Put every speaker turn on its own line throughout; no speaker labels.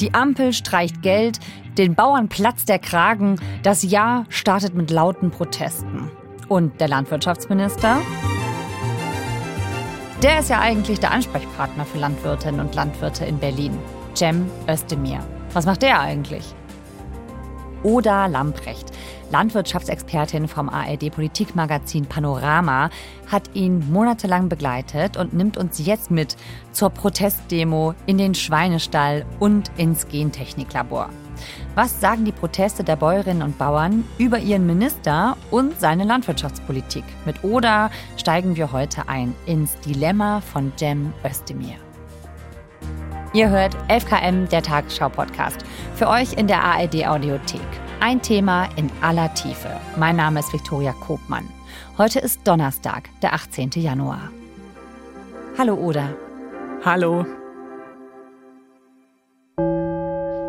Die Ampel streicht Geld, den Bauern platzt der Kragen, das Jahr startet mit lauten Protesten. Und der Landwirtschaftsminister? Der ist ja eigentlich der Ansprechpartner für Landwirtinnen und Landwirte in Berlin, Cem Özdemir. Was macht der eigentlich? Oda Lamprecht, Landwirtschaftsexpertin vom ARD-Politikmagazin Panorama, hat ihn monatelang begleitet und nimmt uns jetzt mit zur Protestdemo in den Schweinestall und ins Gentechniklabor. Was sagen die Proteste der Bäuerinnen und Bauern über ihren Minister und seine Landwirtschaftspolitik? Mit Oda steigen wir heute ein ins Dilemma von Cem Özdemir. Ihr hört 11KM, der Tagesschau-Podcast. Für euch in der ARD-Audiothek. Ein Thema in aller Tiefe. Mein Name ist Viktoria Kobmann. Heute ist Donnerstag, der 18. Januar. Hallo Oda.
Hallo.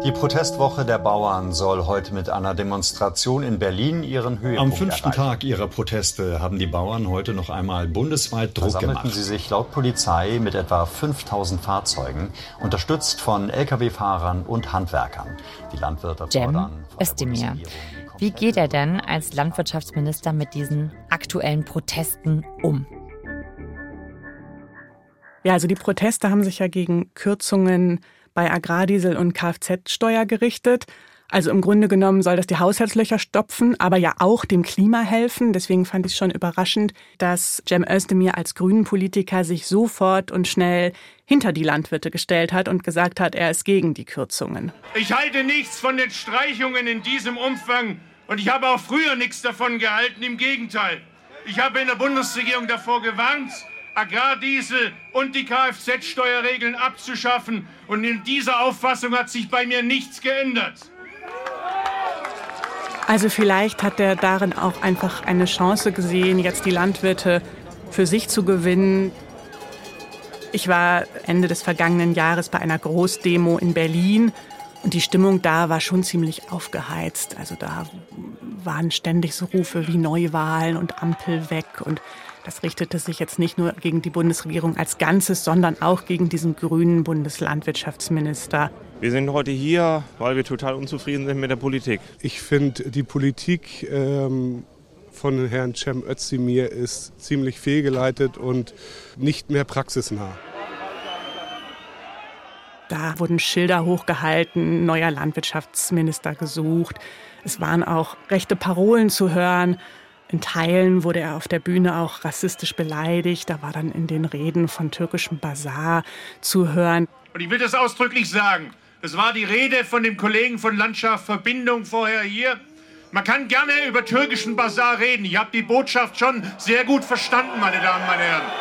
Die Protestwoche der Bauern soll heute mit einer Demonstration in Berlin ihren Höhepunkt
Am fünften
erreichen.
Tag ihrer Proteste haben die Bauern heute noch einmal bundesweit Druck
Versammelten
gemacht.
sie sich laut Polizei mit etwa 5000 Fahrzeugen, unterstützt von Lkw-Fahrern und Handwerkern. Die Landwirte
Cem
fordern
Özdemir. Wie geht er denn als Landwirtschaftsminister mit diesen aktuellen Protesten um?
Ja, also die Proteste haben sich ja gegen Kürzungen bei Agrardiesel und Kfz-Steuer gerichtet. Also im Grunde genommen soll das die Haushaltslöcher stopfen, aber ja auch dem Klima helfen. Deswegen fand ich es schon überraschend, dass Cem Özdemir als Grünen-Politiker sich sofort und schnell hinter die Landwirte gestellt hat und gesagt hat, er ist gegen die Kürzungen.
Ich halte nichts von den Streichungen in diesem Umfang und ich habe auch früher nichts davon gehalten. Im Gegenteil. Ich habe in der Bundesregierung davor gewarnt, Agrardiesel und die Kfz-Steuerregeln abzuschaffen. Und in dieser Auffassung hat sich bei mir nichts geändert.
Also vielleicht hat er darin auch einfach eine Chance gesehen, jetzt die Landwirte für sich zu gewinnen. Ich war Ende des vergangenen Jahres bei einer Großdemo in Berlin und die Stimmung da war schon ziemlich aufgeheizt. Also da waren ständig so Rufe wie Neuwahlen und Ampel weg und das richtete sich jetzt nicht nur gegen die Bundesregierung als Ganzes, sondern auch gegen diesen grünen Bundeslandwirtschaftsminister.
Wir sind heute hier, weil wir total unzufrieden sind mit der Politik.
Ich finde, die Politik ähm, von Herrn Cem Özdemir ist ziemlich fehlgeleitet und nicht mehr praxisnah.
Da wurden Schilder hochgehalten, neuer Landwirtschaftsminister gesucht. Es waren auch rechte Parolen zu hören. In Teilen wurde er auf der Bühne auch rassistisch beleidigt. Da war dann in den Reden von türkischem Bazar zu hören.
Und ich will das ausdrücklich sagen. Es war die Rede von dem Kollegen von Landschaft Verbindung vorher hier. Man kann gerne über türkischen Bazar reden. Ich habe die Botschaft schon sehr gut verstanden, meine Damen, meine Herren.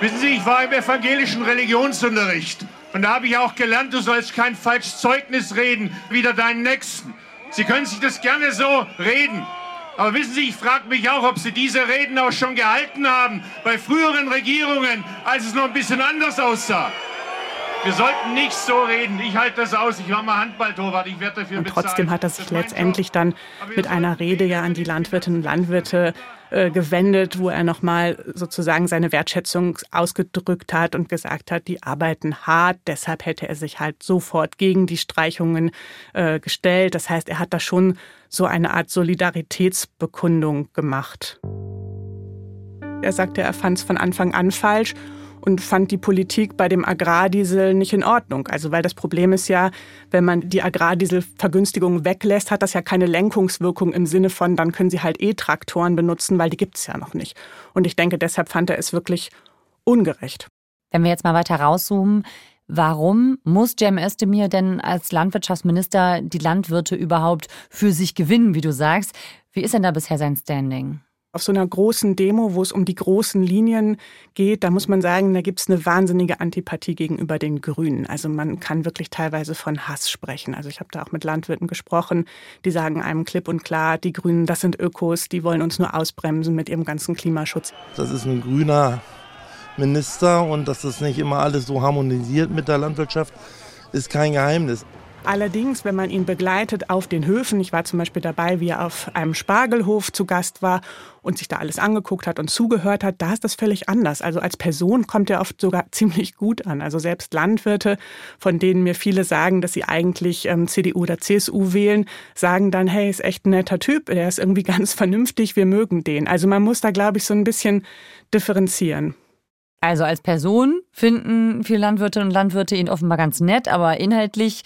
Wissen Sie, ich war im evangelischen Religionsunterricht. Und da habe ich auch gelernt, du sollst kein falsches Zeugnis reden, wider deinen Nächsten. Sie können sich das gerne so reden. Aber wissen Sie, ich frage mich auch, ob Sie diese Reden auch schon gehalten haben bei früheren Regierungen, als es noch ein bisschen anders aussah. Wir sollten nicht so reden. Ich halte das aus. Ich war mal Handballtorwart. Ich werde dafür
Und trotzdem hat er sich letztendlich dann mit einer Rede ja an die Landwirtinnen und Landwirte äh, gewendet, wo er nochmal sozusagen seine Wertschätzung ausgedrückt hat und gesagt hat, die arbeiten hart. Deshalb hätte er sich halt sofort gegen die Streichungen äh, gestellt. Das heißt, er hat da schon so eine Art Solidaritätsbekundung gemacht. Er sagte, er fand es von Anfang an falsch und fand die Politik bei dem Agrardiesel nicht in Ordnung. Also weil das Problem ist ja, wenn man die Agrardieselvergünstigung weglässt, hat das ja keine Lenkungswirkung im Sinne von, dann können sie halt E-Traktoren benutzen, weil die gibt es ja noch nicht. Und ich denke, deshalb fand er es wirklich ungerecht.
Wenn wir jetzt mal weiter rauszoomen, warum muss Cem Özdemir denn als Landwirtschaftsminister die Landwirte überhaupt für sich gewinnen, wie du sagst? Wie ist denn da bisher sein Standing?
Auf so einer großen Demo, wo es um die großen Linien geht, da muss man sagen, da gibt es eine wahnsinnige Antipathie gegenüber den Grünen. Also man kann wirklich teilweise von Hass sprechen. Also ich habe da auch mit Landwirten gesprochen, die sagen einem klipp und klar, die Grünen, das sind Ökos, die wollen uns nur ausbremsen mit ihrem ganzen Klimaschutz.
Das ist ein grüner Minister und dass das nicht immer alles so harmonisiert mit der Landwirtschaft, ist kein Geheimnis.
Allerdings, wenn man ihn begleitet auf den Höfen, ich war zum Beispiel dabei, wie er auf einem Spargelhof zu Gast war und sich da alles angeguckt hat und zugehört hat, da ist das völlig anders. Also als Person kommt er oft sogar ziemlich gut an. Also selbst Landwirte, von denen mir viele sagen, dass sie eigentlich ähm, CDU oder CSU wählen, sagen dann, hey, ist echt ein netter Typ, der ist irgendwie ganz vernünftig, wir mögen den. Also man muss da, glaube ich, so ein bisschen differenzieren.
Also als Person finden viele Landwirte und Landwirte ihn offenbar ganz nett, aber inhaltlich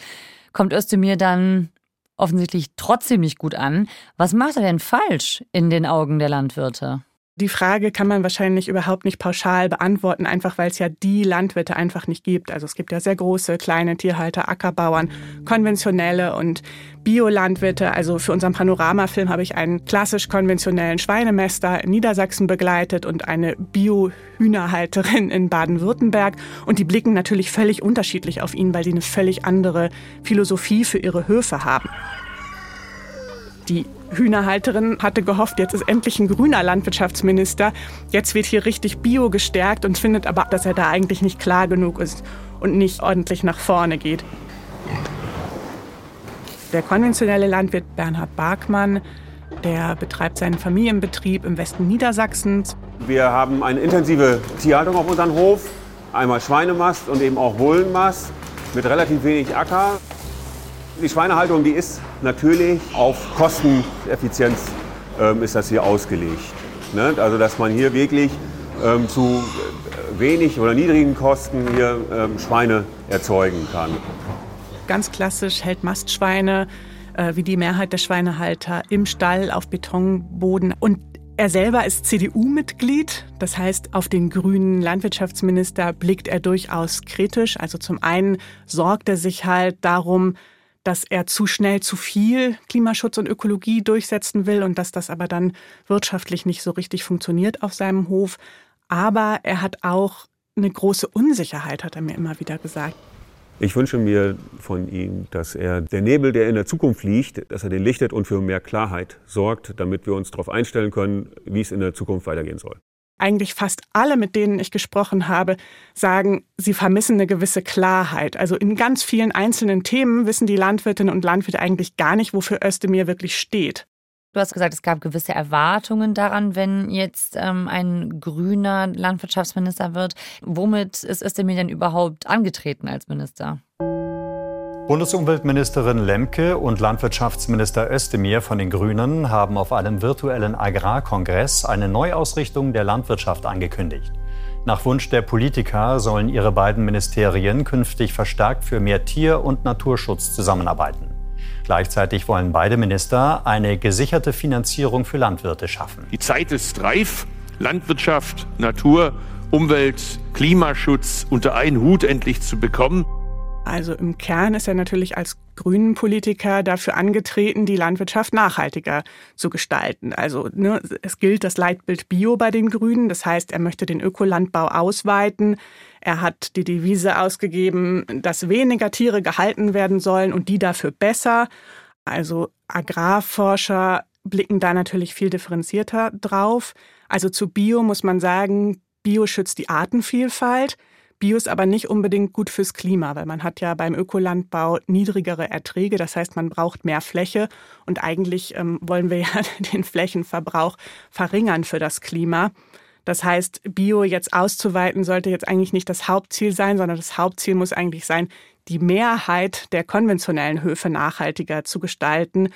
kommt Özdemir dann offensichtlich trotzdem nicht gut an. Was macht er denn falsch in den Augen der Landwirte?
Die Frage kann man wahrscheinlich überhaupt nicht pauschal beantworten, einfach weil es ja die Landwirte einfach nicht gibt. Also es gibt ja sehr große, kleine Tierhalter, Ackerbauern, konventionelle und Biolandwirte. Also für unseren Panoramafilm habe ich einen klassisch konventionellen Schweinemester in Niedersachsen begleitet und eine Bio-Hühnerhalterin in Baden-Württemberg. Und die blicken natürlich völlig unterschiedlich auf ihn, weil sie eine völlig andere Philosophie für ihre Höfe haben. Die Hühnerhalterin hatte gehofft, jetzt ist endlich ein grüner Landwirtschaftsminister. Jetzt wird hier richtig Bio gestärkt und findet aber, dass er da eigentlich nicht klar genug ist und nicht ordentlich nach vorne geht. Der konventionelle Landwirt Bernhard Barkmann, der betreibt seinen Familienbetrieb im Westen Niedersachsens.
Wir haben eine intensive Tierhaltung auf unserem Hof. Einmal Schweinemast und eben auch Bullenmast mit relativ wenig Acker. Die Schweinehaltung, die ist natürlich auf Kosteneffizienz ähm, ist das hier ausgelegt. Ne? Also dass man hier wirklich ähm, zu wenig oder niedrigen Kosten hier ähm, Schweine erzeugen kann.
Ganz klassisch hält Mastschweine äh, wie die Mehrheit der Schweinehalter im Stall auf Betonboden und er selber ist CDU-Mitglied, das heißt, auf den grünen Landwirtschaftsminister blickt er durchaus kritisch. Also zum einen sorgt er sich halt darum, dass er zu schnell zu viel Klimaschutz und Ökologie durchsetzen will und dass das aber dann wirtschaftlich nicht so richtig funktioniert auf seinem Hof. Aber er hat auch eine große Unsicherheit, hat er mir immer wieder gesagt.
Ich wünsche mir von ihm, dass er der Nebel, der in der Zukunft liegt, dass er den lichtet und für mehr Klarheit sorgt, damit wir uns darauf einstellen können, wie es in der Zukunft weitergehen soll
eigentlich fast alle, mit denen ich gesprochen habe, sagen, sie vermissen eine gewisse Klarheit. Also in ganz vielen einzelnen Themen wissen die Landwirtinnen und Landwirte eigentlich gar nicht, wofür Özdemir wirklich steht.
Du hast gesagt, es gab gewisse Erwartungen daran, wenn jetzt ähm, ein grüner Landwirtschaftsminister wird. Womit ist Özdemir denn überhaupt angetreten als Minister?
Bundesumweltministerin Lemke und Landwirtschaftsminister Özdemir von den Grünen haben auf einem virtuellen Agrarkongress eine Neuausrichtung der Landwirtschaft angekündigt. Nach Wunsch der Politiker sollen ihre beiden Ministerien künftig verstärkt für mehr Tier- und Naturschutz zusammenarbeiten. Gleichzeitig wollen beide Minister eine gesicherte Finanzierung für Landwirte schaffen.
Die Zeit ist reif, Landwirtschaft, Natur, Umwelt, Klimaschutz unter einen Hut endlich zu bekommen.
Also im Kern ist er natürlich als grünen Politiker dafür angetreten, die Landwirtschaft nachhaltiger zu gestalten. Also ne, es gilt das Leitbild Bio bei den Grünen. Das heißt, er möchte den Ökolandbau ausweiten. Er hat die Devise ausgegeben, dass weniger Tiere gehalten werden sollen und die dafür besser. Also Agrarforscher blicken da natürlich viel differenzierter drauf. Also zu Bio muss man sagen, Bio schützt die Artenvielfalt. Bio ist aber nicht unbedingt gut fürs Klima, weil man hat ja beim Ökolandbau niedrigere Erträge. Das heißt, man braucht mehr Fläche. Und eigentlich ähm, wollen wir ja den Flächenverbrauch verringern für das Klima. Das heißt, Bio jetzt auszuweiten sollte jetzt eigentlich nicht das Hauptziel sein, sondern das Hauptziel muss eigentlich sein, die Mehrheit der konventionellen Höfe nachhaltiger zu gestalten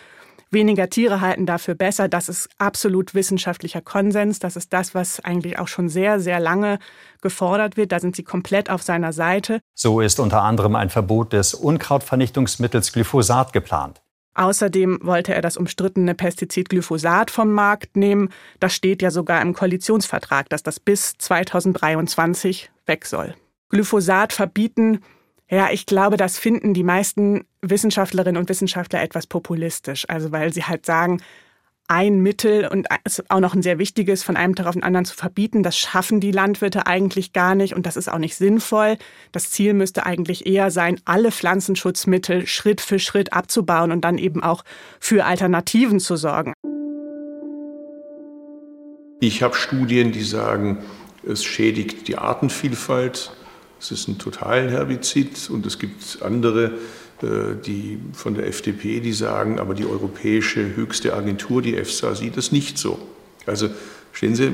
weniger Tiere halten dafür besser. Das ist absolut wissenschaftlicher Konsens. Das ist das, was eigentlich auch schon sehr, sehr lange gefordert wird. Da sind sie komplett auf seiner Seite.
So ist unter anderem ein Verbot des Unkrautvernichtungsmittels Glyphosat geplant.
Außerdem wollte er das umstrittene Pestizid Glyphosat vom Markt nehmen. Das steht ja sogar im Koalitionsvertrag, dass das bis 2023 weg soll. Glyphosat verbieten ja, ich glaube, das finden die meisten Wissenschaftlerinnen und Wissenschaftler etwas populistisch. Also weil sie halt sagen, ein Mittel und auch noch ein sehr wichtiges von einem Tag auf den anderen zu verbieten, das schaffen die Landwirte eigentlich gar nicht und das ist auch nicht sinnvoll. Das Ziel müsste eigentlich eher sein, alle Pflanzenschutzmittel Schritt für Schritt abzubauen und dann eben auch für Alternativen zu sorgen.
Ich habe Studien, die sagen, es schädigt die Artenvielfalt, es ist ein totalen Herbizid und es gibt andere äh, die von der FDP, die sagen, aber die europäische höchste Agentur, die EFSA, sieht es nicht so. Also stehen Sie,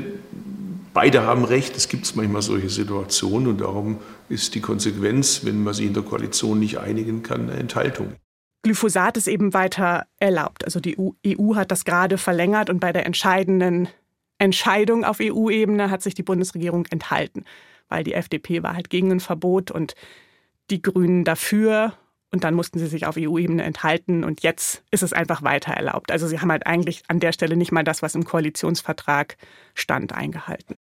beide haben recht, es gibt manchmal solche Situationen und darum ist die Konsequenz, wenn man sich in der Koalition nicht einigen kann, eine Enthaltung.
Glyphosat ist eben weiter erlaubt. Also die EU hat das gerade verlängert und bei der entscheidenden Entscheidung auf EU-Ebene hat sich die Bundesregierung enthalten, weil die FDP war halt gegen ein Verbot und die Grünen dafür. Und dann mussten sie sich auf EU-Ebene enthalten und jetzt ist es einfach weiter erlaubt. Also sie haben halt eigentlich an der Stelle nicht mal das, was im Koalitionsvertrag stand, eingehalten.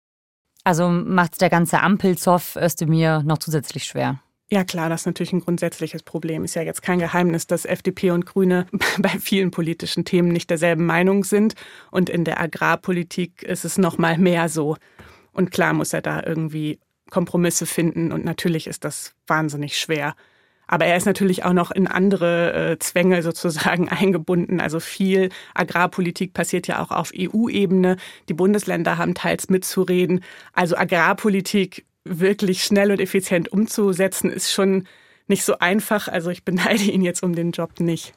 Also macht es der ganze Ampelzoff Özdemir noch zusätzlich schwer.
Ja klar, das ist natürlich ein grundsätzliches Problem. Ist ja jetzt kein Geheimnis, dass FDP und Grüne bei vielen politischen Themen nicht derselben Meinung sind. Und in der Agrarpolitik ist es noch mal mehr so. Und klar muss er da irgendwie Kompromisse finden. Und natürlich ist das wahnsinnig schwer. Aber er ist natürlich auch noch in andere äh, Zwänge sozusagen eingebunden. Also viel Agrarpolitik passiert ja auch auf EU-Ebene. Die Bundesländer haben teils mitzureden. Also Agrarpolitik wirklich schnell und effizient umzusetzen, ist schon nicht so einfach. Also ich beneide ihn jetzt um den Job nicht.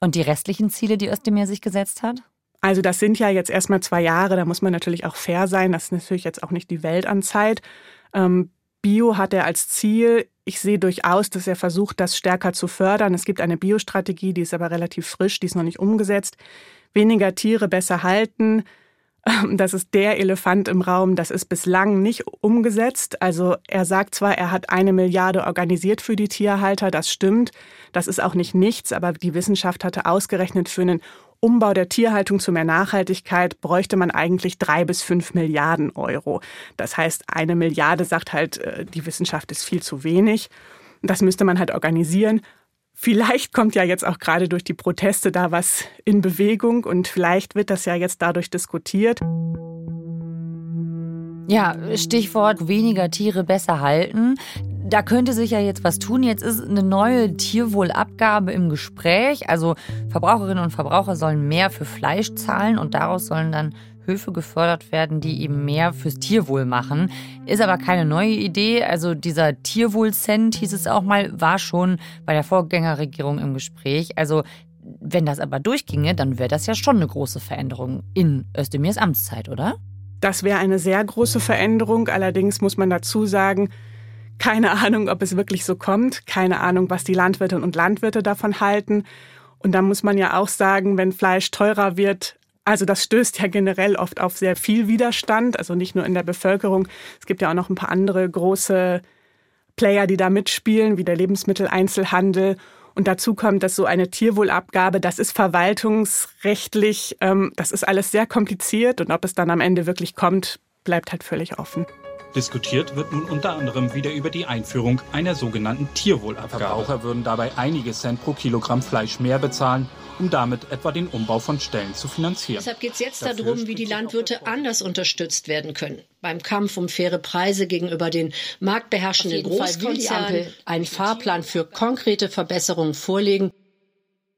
Und die restlichen Ziele, die Özdemir sich gesetzt hat?
Also das sind ja jetzt erstmal zwei Jahre, da muss man natürlich auch fair sein. Das ist natürlich jetzt auch nicht die Welt an Zeit. Ähm, Bio hat er als Ziel. Ich sehe durchaus, dass er versucht, das stärker zu fördern. Es gibt eine Biostrategie, die ist aber relativ frisch, die ist noch nicht umgesetzt. Weniger Tiere besser halten, Das ist der Elefant im Raum. Das ist bislang nicht umgesetzt. Also er sagt zwar, er hat eine Milliarde organisiert für die Tierhalter. Das stimmt. Das ist auch nicht nichts. Aber die Wissenschaft hatte ausgerechnet, für einen Umbau der Tierhaltung zu mehr Nachhaltigkeit bräuchte man eigentlich drei bis fünf Milliarden Euro. Das heißt, eine Milliarde sagt halt, äh, die Wissenschaft ist viel zu wenig. Das müsste man halt organisieren. Vielleicht kommt ja jetzt auch gerade durch die Proteste da was in Bewegung und vielleicht wird das ja jetzt dadurch diskutiert.
Ja, Stichwort weniger Tiere besser halten. Da könnte sich ja jetzt was tun. Jetzt ist eine neue Tierwohlabgabe im Gespräch. Also Verbraucherinnen und Verbraucher sollen mehr für Fleisch zahlen und daraus sollen dann Höfe gefördert werden, die eben mehr fürs Tierwohl machen. Ist aber keine neue Idee. Also dieser Tierwohl-Cent, hieß es auch mal, war schon bei der Vorgängerregierung im Gespräch. Also wenn das aber durchginge, dann wäre das ja schon eine große Veränderung in Özdemirs Amtszeit, oder?
Das wäre eine sehr große Veränderung. Allerdings muss man dazu sagen, keine Ahnung, ob es wirklich so kommt. Keine Ahnung, was die Landwirtinnen und Landwirte davon halten. Und da muss man ja auch sagen, wenn Fleisch teurer wird, also das stößt ja generell oft auf sehr viel Widerstand, also nicht nur in der Bevölkerung. Es gibt ja auch noch ein paar andere große Player, die da mitspielen, wie der Lebensmitteleinzelhandel. Und dazu kommt, dass so eine Tierwohlabgabe, das ist verwaltungsrechtlich, ähm, das ist alles sehr kompliziert und ob es dann am Ende wirklich kommt, bleibt halt völlig offen.
Diskutiert wird nun unter anderem wieder über die Einführung einer sogenannten Tierwohlabgabe. Verbraucher würden dabei einige Cent pro Kilogramm Fleisch mehr bezahlen um damit etwa den Umbau von Stellen zu finanzieren.
Deshalb geht es jetzt Dafür darum, wie die Landwirte anders unterstützt werden können. Beim Kampf um faire Preise gegenüber den marktbeherrschenden Großkonzernen einen Fahrplan für konkrete Verbesserungen vorlegen.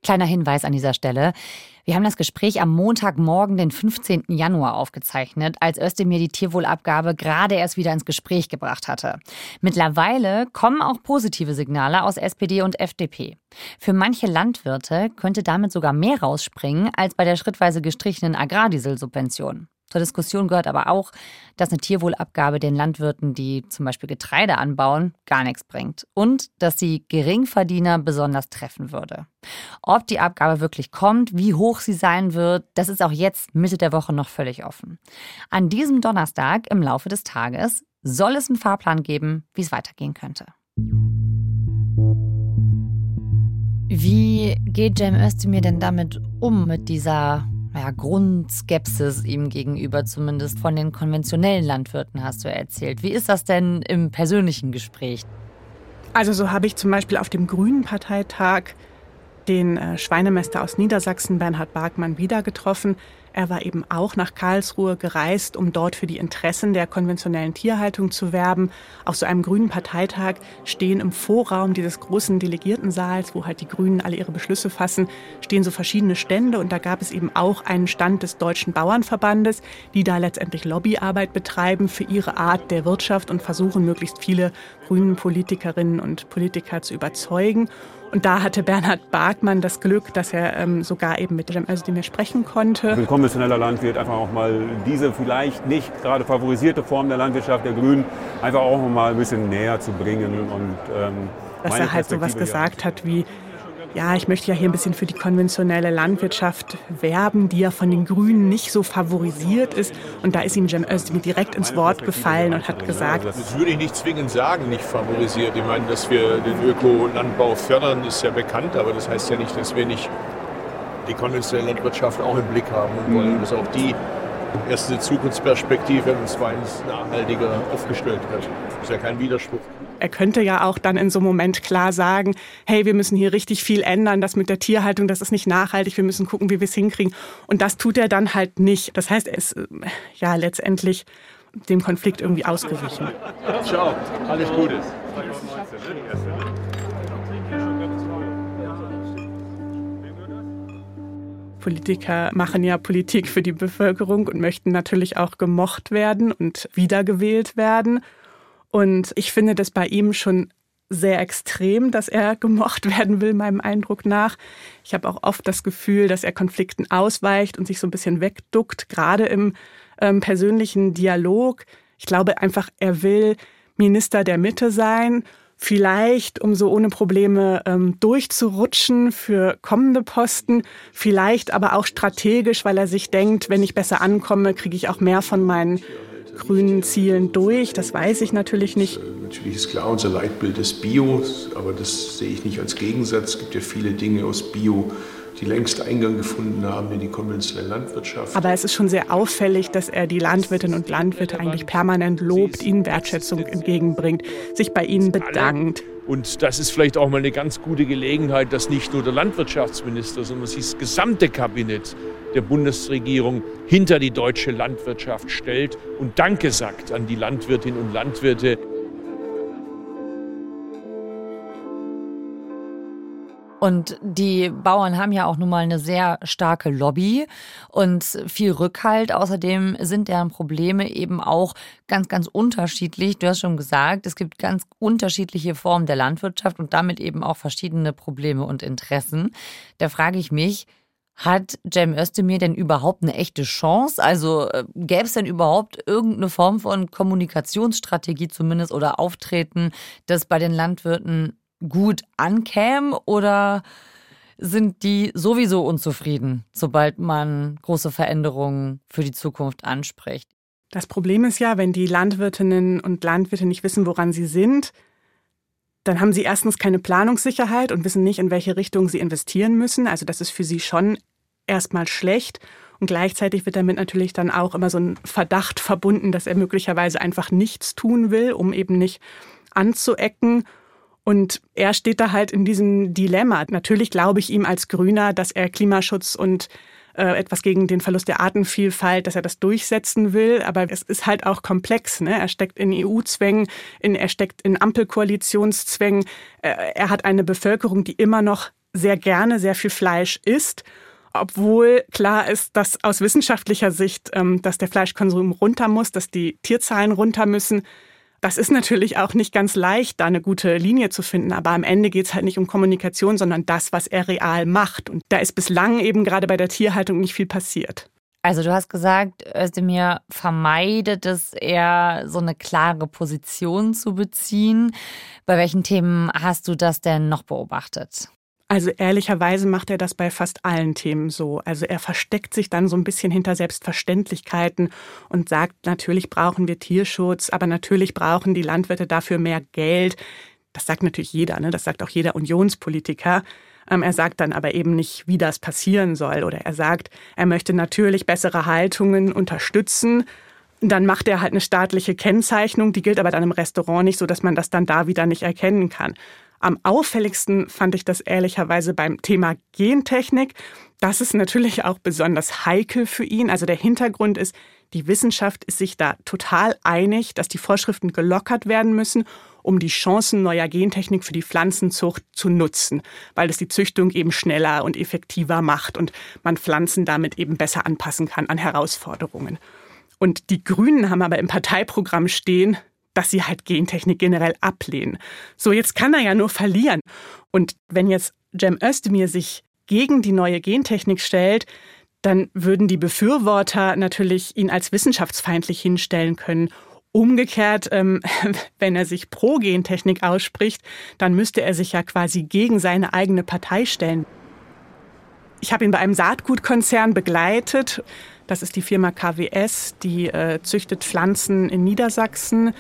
Kleiner Hinweis an dieser Stelle. Wir haben das Gespräch am Montagmorgen, den 15. Januar, aufgezeichnet, als Özdemir die Tierwohlabgabe gerade erst wieder ins Gespräch gebracht hatte. Mittlerweile kommen auch positive Signale aus SPD und FDP. Für manche Landwirte könnte damit sogar mehr rausspringen als bei der schrittweise gestrichenen Agrardieselsubvention. Zur Diskussion gehört aber auch, dass eine Tierwohlabgabe den Landwirten, die zum Beispiel Getreide anbauen, gar nichts bringt und dass sie Geringverdiener besonders treffen würde. Ob die Abgabe wirklich kommt, wie hoch sie sein wird, das ist auch jetzt Mitte der Woche noch völlig offen. An diesem Donnerstag im Laufe des Tages soll es einen Fahrplan geben, wie es weitergehen könnte. Wie geht Cem Özdemir denn damit um, mit dieser ja, Grundskepsis ihm gegenüber, zumindest von den konventionellen Landwirten, hast du erzählt. Wie ist das denn im persönlichen Gespräch?
Also so habe ich zum Beispiel auf dem Grünen Parteitag den äh, Schweinemester aus Niedersachsen, Bernhard Barkmann, wieder getroffen. Er war eben auch nach Karlsruhe gereist, um dort für die Interessen der konventionellen Tierhaltung zu werben. Auf so einem grünen Parteitag stehen im Vorraum dieses großen Delegiertensaals, wo halt die Grünen alle ihre Beschlüsse fassen, stehen so verschiedene Stände und da gab es eben auch einen Stand des Deutschen Bauernverbandes, die da letztendlich Lobbyarbeit betreiben für ihre Art der Wirtschaft und versuchen, möglichst viele grünen Politikerinnen und Politiker zu überzeugen. Und da hatte Bernhard Bartmann das Glück, dass er ähm, sogar eben mit Cem Özdemir sprechen konnte.
Ein konventioneller Landwirt einfach auch mal diese vielleicht nicht gerade favorisierte Form der Landwirtschaft der Grünen einfach auch mal ein bisschen näher zu bringen. Und,
ähm, dass er halt sowas gesagt hat wie, ja, ich möchte ja hier ein bisschen für die konventionelle Landwirtschaft werben, die ja von den Grünen nicht so favorisiert ist. Und da ist ihm Cem Özdemir direkt ins Wort gefallen und hat gesagt,
das würde ich nicht zwingend sagen, nicht favorisiert. Ich meine, dass wir den Ökolandbau fördern, ist ja bekannt, aber das heißt ja nicht, dass wir nicht die konventionelle Landwirtschaft auch im Blick haben und wollen, dass auch die erste Zukunftsperspektive und zweitens nachhaltiger aufgestellt wird. Das ist ja kein Widerspruch
er könnte ja auch dann in so einem Moment klar sagen, hey, wir müssen hier richtig viel ändern, das mit der Tierhaltung, das ist nicht nachhaltig, wir müssen gucken, wie wir es hinkriegen. Und das tut er dann halt nicht. Das heißt, er ist äh, ja letztendlich dem Konflikt irgendwie ausgewichen.
Ciao, alles Gute.
Politiker machen ja Politik für die Bevölkerung und möchten natürlich auch gemocht werden und wiedergewählt werden. Und ich finde das bei ihm schon sehr extrem, dass er gemocht werden will, meinem Eindruck nach. Ich habe auch oft das Gefühl, dass er Konflikten ausweicht und sich so ein bisschen wegduckt, gerade im ähm, persönlichen Dialog. Ich glaube einfach, er will Minister der Mitte sein, vielleicht um so ohne Probleme ähm, durchzurutschen für kommende Posten, vielleicht aber auch strategisch, weil er sich denkt, wenn ich besser ankomme, kriege ich auch mehr von meinen grünen Zielen durch. Das weiß ich natürlich nicht.
Natürlich ist klar, unser Leitbild ist Bio, aber das sehe ich nicht als Gegensatz. Es gibt ja viele Dinge aus Bio, die längst Eingang gefunden haben in die konventionelle Landwirtschaft.
Aber es ist schon sehr auffällig, dass er die Landwirtinnen und Landwirte eigentlich permanent lobt, ihnen Wertschätzung entgegenbringt, sich bei ihnen bedankt.
Und das ist vielleicht auch mal eine ganz gute Gelegenheit, dass nicht nur der Landwirtschaftsminister, sondern das gesamte Kabinett der Bundesregierung hinter die deutsche Landwirtschaft stellt und Danke sagt an die Landwirtinnen und Landwirte.
Und die Bauern haben ja auch nun mal eine sehr starke Lobby und viel Rückhalt. Außerdem sind deren Probleme eben auch ganz, ganz unterschiedlich. Du hast schon gesagt, es gibt ganz unterschiedliche Formen der Landwirtschaft und damit eben auch verschiedene Probleme und Interessen. Da frage ich mich, hat Cem Özdemir denn überhaupt eine echte Chance? Also äh, gäbe es denn überhaupt irgendeine Form von Kommunikationsstrategie zumindest oder Auftreten, das bei den Landwirten gut ankäme? Oder sind die sowieso unzufrieden, sobald man große Veränderungen für die Zukunft anspricht?
Das Problem ist ja, wenn die Landwirtinnen und Landwirte nicht wissen, woran sie sind, dann haben sie erstens keine Planungssicherheit und wissen nicht, in welche Richtung sie investieren müssen. Also das ist für sie schon erstmal schlecht. Und gleichzeitig wird damit natürlich dann auch immer so ein Verdacht verbunden, dass er möglicherweise einfach nichts tun will, um eben nicht anzuecken. Und er steht da halt in diesem Dilemma. Natürlich glaube ich ihm als Grüner, dass er Klimaschutz und äh, etwas gegen den Verlust der Artenvielfalt, dass er das durchsetzen will. Aber es ist halt auch komplex. Ne? Er steckt in EU-Zwängen, er steckt in Ampelkoalitionszwängen. Äh, er hat eine Bevölkerung, die immer noch sehr gerne sehr viel Fleisch isst obwohl klar ist, dass aus wissenschaftlicher Sicht, ähm, dass der Fleischkonsum runter muss, dass die Tierzahlen runter müssen. Das ist natürlich auch nicht ganz leicht, da eine gute Linie zu finden. Aber am Ende geht es halt nicht um Kommunikation, sondern das, was er real macht. Und da ist bislang eben gerade bei der Tierhaltung nicht viel passiert.
Also du hast gesagt, Özdemir vermeidet es eher, so eine klare Position zu beziehen. Bei welchen Themen hast du das denn noch beobachtet?
Also ehrlicherweise macht er das bei fast allen Themen so. Also er versteckt sich dann so ein bisschen hinter Selbstverständlichkeiten und sagt, natürlich brauchen wir Tierschutz, aber natürlich brauchen die Landwirte dafür mehr Geld. Das sagt natürlich jeder, ne? das sagt auch jeder Unionspolitiker. Ähm, er sagt dann aber eben nicht, wie das passieren soll. Oder er sagt, er möchte natürlich bessere Haltungen unterstützen. Dann macht er halt eine staatliche Kennzeichnung, die gilt aber dann im Restaurant nicht, so dass man das dann da wieder nicht erkennen kann. Am auffälligsten fand ich das ehrlicherweise beim Thema Gentechnik. Das ist natürlich auch besonders heikel für ihn. Also der Hintergrund ist, die Wissenschaft ist sich da total einig, dass die Vorschriften gelockert werden müssen, um die Chancen neuer Gentechnik für die Pflanzenzucht zu nutzen, weil es die Züchtung eben schneller und effektiver macht und man Pflanzen damit eben besser anpassen kann an Herausforderungen. Und die Grünen haben aber im Parteiprogramm stehen, dass sie halt Gentechnik generell ablehnen. So, jetzt kann er ja nur verlieren. Und wenn jetzt Cem Özdemir sich gegen die neue Gentechnik stellt, dann würden die Befürworter natürlich ihn als wissenschaftsfeindlich hinstellen können. Umgekehrt, ähm, wenn er sich pro Gentechnik ausspricht, dann müsste er sich ja quasi gegen seine eigene Partei stellen. Ich habe ihn bei einem Saatgutkonzern begleitet. Das ist die Firma KWS, die äh, züchtet Pflanzen in Niedersachsen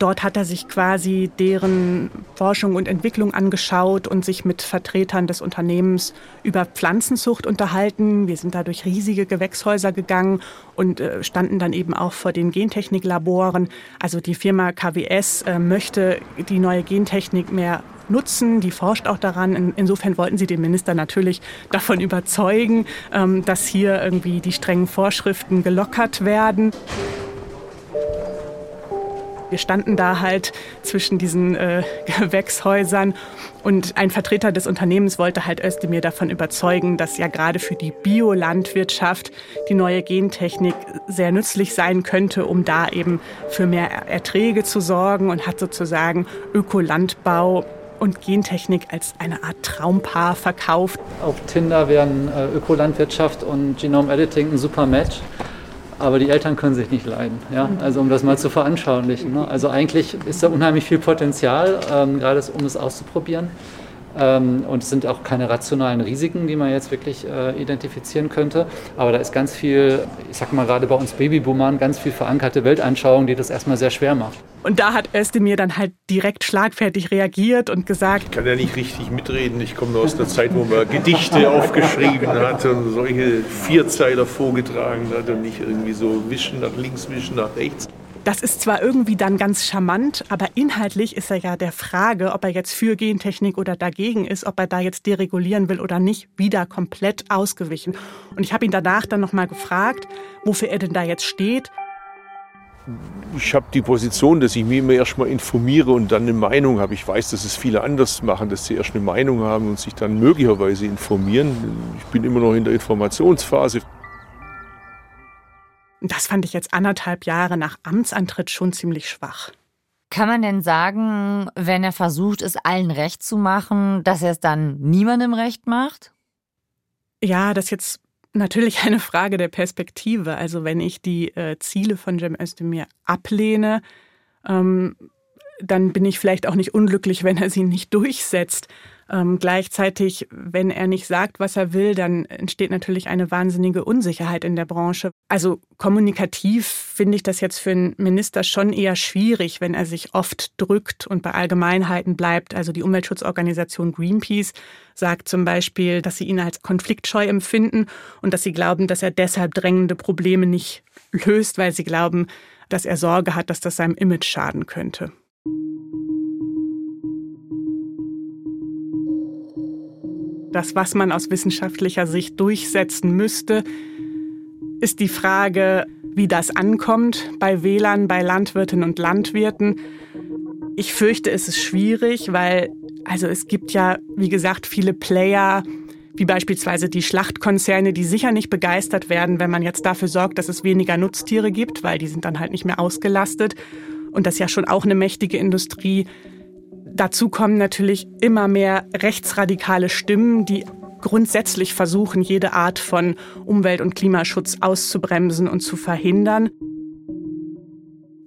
Dort hat er sich quasi deren Forschung und Entwicklung angeschaut und sich mit Vertretern des Unternehmens über Pflanzenzucht unterhalten. Wir sind da durch riesige Gewächshäuser gegangen und äh, standen dann eben auch vor den Gentechniklaboren. Also die Firma KWS äh, möchte die neue Gentechnik mehr nutzen, die forscht auch daran. insofern wollten sie den Minister natürlich davon überzeugen, ähm, dass hier irgendwie die strengen Vorschriften gelockert werden. Wir standen da halt zwischen diesen äh, Gewächshäusern und ein Vertreter des Unternehmens wollte halt Özdemir davon überzeugen, dass ja gerade für die Biolandwirtschaft die neue Gentechnik sehr nützlich sein könnte, um da eben für mehr Erträge zu sorgen und hat sozusagen Ökolandbau und Gentechnik als eine Art Traumpaar verkauft.
Auf Tinder wären äh, Ökolandwirtschaft und Genome Editing ein super Match aber die Eltern können sich nicht leiden. Ja? Also um das mal zu veranschaulichen. Ne? Also eigentlich ist da unheimlich viel Potenzial, ähm, gerade um es auszuprobieren. Ähm, und es sind auch keine rationalen Risiken, die man jetzt wirklich äh, identifizieren könnte. Aber da ist ganz viel, ich sag mal gerade bei uns Babyboomern, ganz viel verankerte Weltanschauung, die das erstmal sehr schwer macht.
Und da hat Özdemir dann halt direkt schlagfertig reagiert und gesagt:
Ich kann ja nicht richtig mitreden. Ich komme aus der Zeit, wo man Gedichte aufgeschrieben hat und solche Vierzeiler vorgetragen hat und nicht irgendwie so wischen nach links, wischen nach rechts.
Das ist zwar irgendwie dann ganz charmant, aber inhaltlich ist er ja der Frage, ob er jetzt für Gentechnik oder dagegen ist, ob er da jetzt deregulieren will oder nicht, wieder komplett ausgewichen. Und ich habe ihn danach dann nochmal gefragt, wofür er denn da jetzt steht.
Ich habe die Position, dass ich mich immer erst mal informiere und dann eine Meinung habe. Ich weiß, dass es viele anders machen, dass sie erst eine Meinung haben und sich dann möglicherweise informieren. Ich bin immer noch in der Informationsphase.
Das fand ich jetzt anderthalb Jahre nach Amtsantritt schon ziemlich schwach.
Kann man denn sagen, wenn er versucht, es allen recht zu machen, dass er es dann niemandem recht macht?
Ja, das ist jetzt natürlich eine Frage der Perspektive. Also wenn ich die äh, Ziele von Cem Özdemir ablehne, ähm, dann bin ich vielleicht auch nicht unglücklich, wenn er sie nicht durchsetzt. Ähm, gleichzeitig, wenn er nicht sagt, was er will, dann entsteht natürlich eine wahnsinnige Unsicherheit in der Branche. Also kommunikativ finde ich das jetzt für einen Minister schon eher schwierig, wenn er sich oft drückt und bei Allgemeinheiten bleibt. Also die Umweltschutzorganisation Greenpeace sagt zum Beispiel, dass sie ihn als konfliktscheu empfinden und dass sie glauben, dass er deshalb drängende Probleme nicht löst, weil sie glauben, dass er Sorge hat, dass das seinem Image schaden könnte. Das, was man aus wissenschaftlicher Sicht durchsetzen müsste, ist die Frage, wie das ankommt bei Wählern, bei Landwirtinnen und Landwirten. Ich fürchte, es ist schwierig, weil also es gibt ja, wie gesagt, viele Player, wie beispielsweise die Schlachtkonzerne, die sicher nicht begeistert werden, wenn man jetzt dafür sorgt, dass es weniger Nutztiere gibt, weil die sind dann halt nicht mehr ausgelastet. Und das ist ja schon auch eine mächtige Industrie. Dazu kommen natürlich immer mehr rechtsradikale Stimmen, die grundsätzlich versuchen, jede Art von Umwelt- und Klimaschutz auszubremsen und zu verhindern.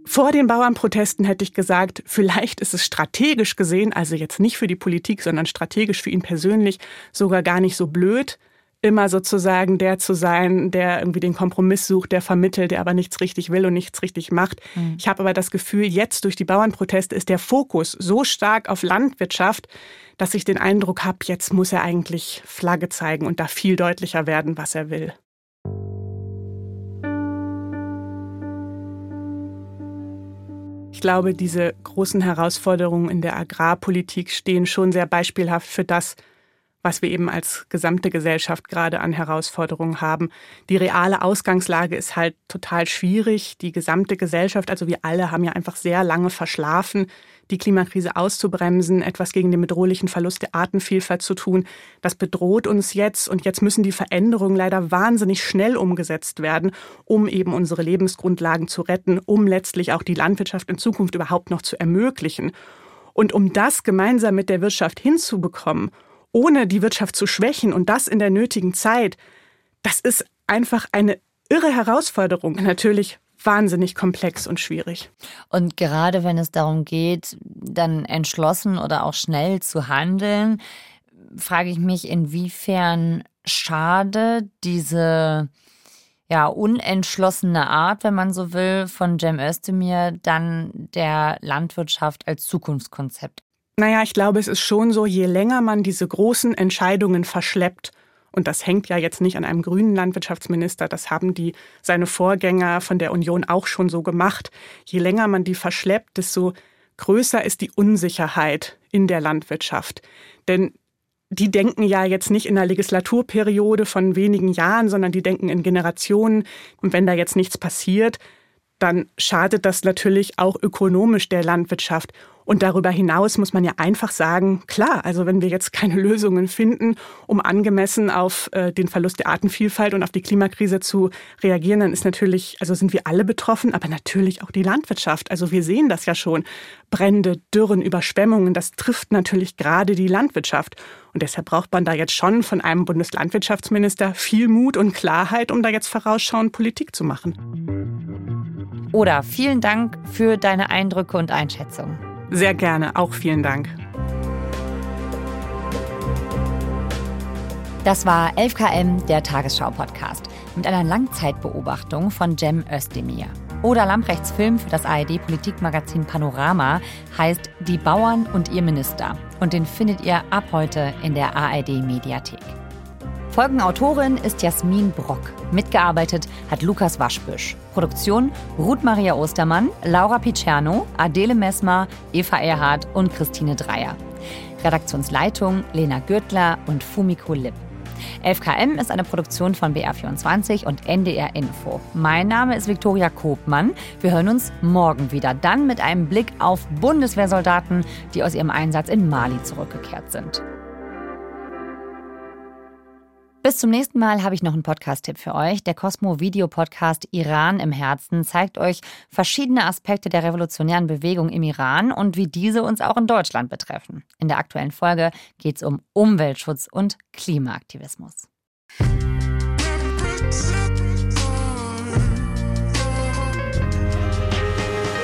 Vor den Bauernprotesten hätte ich gesagt, vielleicht ist es strategisch gesehen, also jetzt nicht für die Politik, sondern strategisch für ihn persönlich, sogar gar nicht so blöd, immer sozusagen der zu sein, der irgendwie den Kompromiss sucht, der vermittelt, der aber nichts richtig will und nichts richtig macht. Mhm. Ich habe aber das Gefühl, jetzt durch die Bauernproteste ist der Fokus so stark auf Landwirtschaft, dass ich den Eindruck habe, jetzt muss er eigentlich Flagge zeigen und da viel deutlicher werden, was er will. Ich glaube, diese großen Herausforderungen in der Agrarpolitik stehen schon sehr beispielhaft für das, was wir eben als gesamte Gesellschaft gerade an Herausforderungen haben. Die reale Ausgangslage ist halt total schwierig. Die gesamte Gesellschaft, also wir alle, haben ja einfach sehr lange verschlafen, die Klimakrise auszubremsen, etwas gegen den bedrohlichen Verlust der Artenvielfalt zu tun. Das bedroht uns jetzt und jetzt müssen die Veränderungen leider wahnsinnig schnell umgesetzt werden, um eben unsere Lebensgrundlagen zu retten, um letztlich auch die Landwirtschaft in Zukunft überhaupt noch zu ermöglichen. Und um das gemeinsam mit der Wirtschaft hinzubekommen, ohne die Wirtschaft zu schwächen und das in der nötigen Zeit, das ist einfach eine irre Herausforderung. Natürlich wahnsinnig komplex und schwierig.
Und gerade wenn es darum geht, dann entschlossen oder auch schnell zu handeln, frage ich mich, inwiefern schade diese ja, unentschlossene Art, wenn man so will, von Cem Özdemir dann der Landwirtschaft als Zukunftskonzept
naja, ich glaube, es ist schon so, je länger man diese großen Entscheidungen verschleppt, und das hängt ja jetzt nicht an einem grünen Landwirtschaftsminister, das haben die seine Vorgänger von der Union auch schon so gemacht. Je länger man die verschleppt, desto größer ist die Unsicherheit in der Landwirtschaft. Denn die denken ja jetzt nicht in einer Legislaturperiode von wenigen Jahren, sondern die denken in Generationen. Und wenn da jetzt nichts passiert, dann schadet das natürlich auch ökonomisch der Landwirtschaft. Und darüber hinaus muss man ja einfach sagen, klar, also wenn wir jetzt keine Lösungen finden, um angemessen auf äh, den Verlust der Artenvielfalt und auf die Klimakrise zu reagieren, dann ist natürlich, also sind wir alle betroffen, aber natürlich auch die Landwirtschaft. Also wir sehen das ja schon. Brände, Dürren, Überschwemmungen, das trifft natürlich gerade die Landwirtschaft. Und deshalb braucht man da jetzt schon von einem Bundeslandwirtschaftsminister viel Mut und Klarheit, um da jetzt vorausschauend Politik zu machen.
Oder vielen Dank für deine Eindrücke und Einschätzungen.
Sehr gerne, auch vielen Dank.
Das war 11KM, der Tagesschau-Podcast, mit einer Langzeitbeobachtung von Cem Özdemir. Oder Lamprechts Film für das ARD-Politikmagazin Panorama heißt Die Bauern und ihr Minister. Und den findet ihr ab heute in der ARD-Mediathek. Folgenautorin ist Jasmin Brock. Mitgearbeitet hat Lukas Waschbüsch. Produktion Ruth Maria Ostermann, Laura Picerno, Adele Messmer, Eva Erhardt und Christine Dreier. Redaktionsleitung Lena Gürtler und Fumiko Lipp. 11KM ist eine Produktion von BR24 und NDR Info. Mein Name ist Viktoria Kobmann. Wir hören uns morgen wieder, dann mit einem Blick auf Bundeswehrsoldaten, die aus ihrem Einsatz in Mali zurückgekehrt sind. Bis zum nächsten Mal habe ich noch einen Podcast-Tipp für euch. Der Cosmo-Video-Podcast Iran im Herzen zeigt euch verschiedene Aspekte der revolutionären Bewegung im Iran und wie diese uns auch in Deutschland betreffen. In der aktuellen Folge geht es um Umweltschutz und Klimaaktivismus.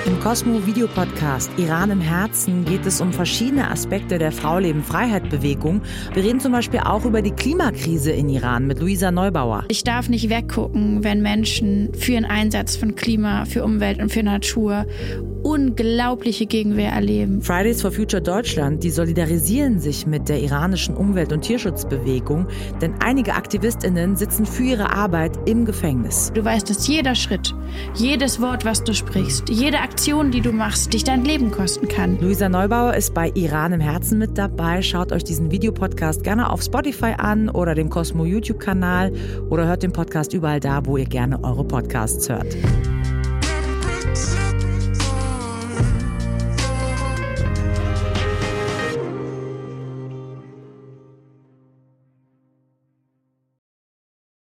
Im Cosmo Video Podcast Iran im Herzen geht es um verschiedene Aspekte der Frau-Leben-Freiheit-Bewegung. Wir reden zum Beispiel auch über die Klimakrise in Iran mit Luisa Neubauer.
Ich darf nicht weggucken, wenn Menschen für den Einsatz von Klima, für Umwelt und für Natur unglaubliche Gegenwehr erleben.
Fridays for Future Deutschland, die solidarisieren sich mit der iranischen Umwelt- und Tierschutzbewegung, denn einige Aktivistinnen sitzen für ihre Arbeit im Gefängnis.
Du weißt, dass jeder Schritt, jedes Wort, was du sprichst, jede Aktion, die du machst, dich dein Leben kosten kann.
Luisa Neubauer ist bei Iran im Herzen mit dabei. Schaut euch diesen Videopodcast gerne auf Spotify an oder dem Cosmo YouTube-Kanal oder hört den Podcast überall da, wo ihr gerne eure Podcasts hört.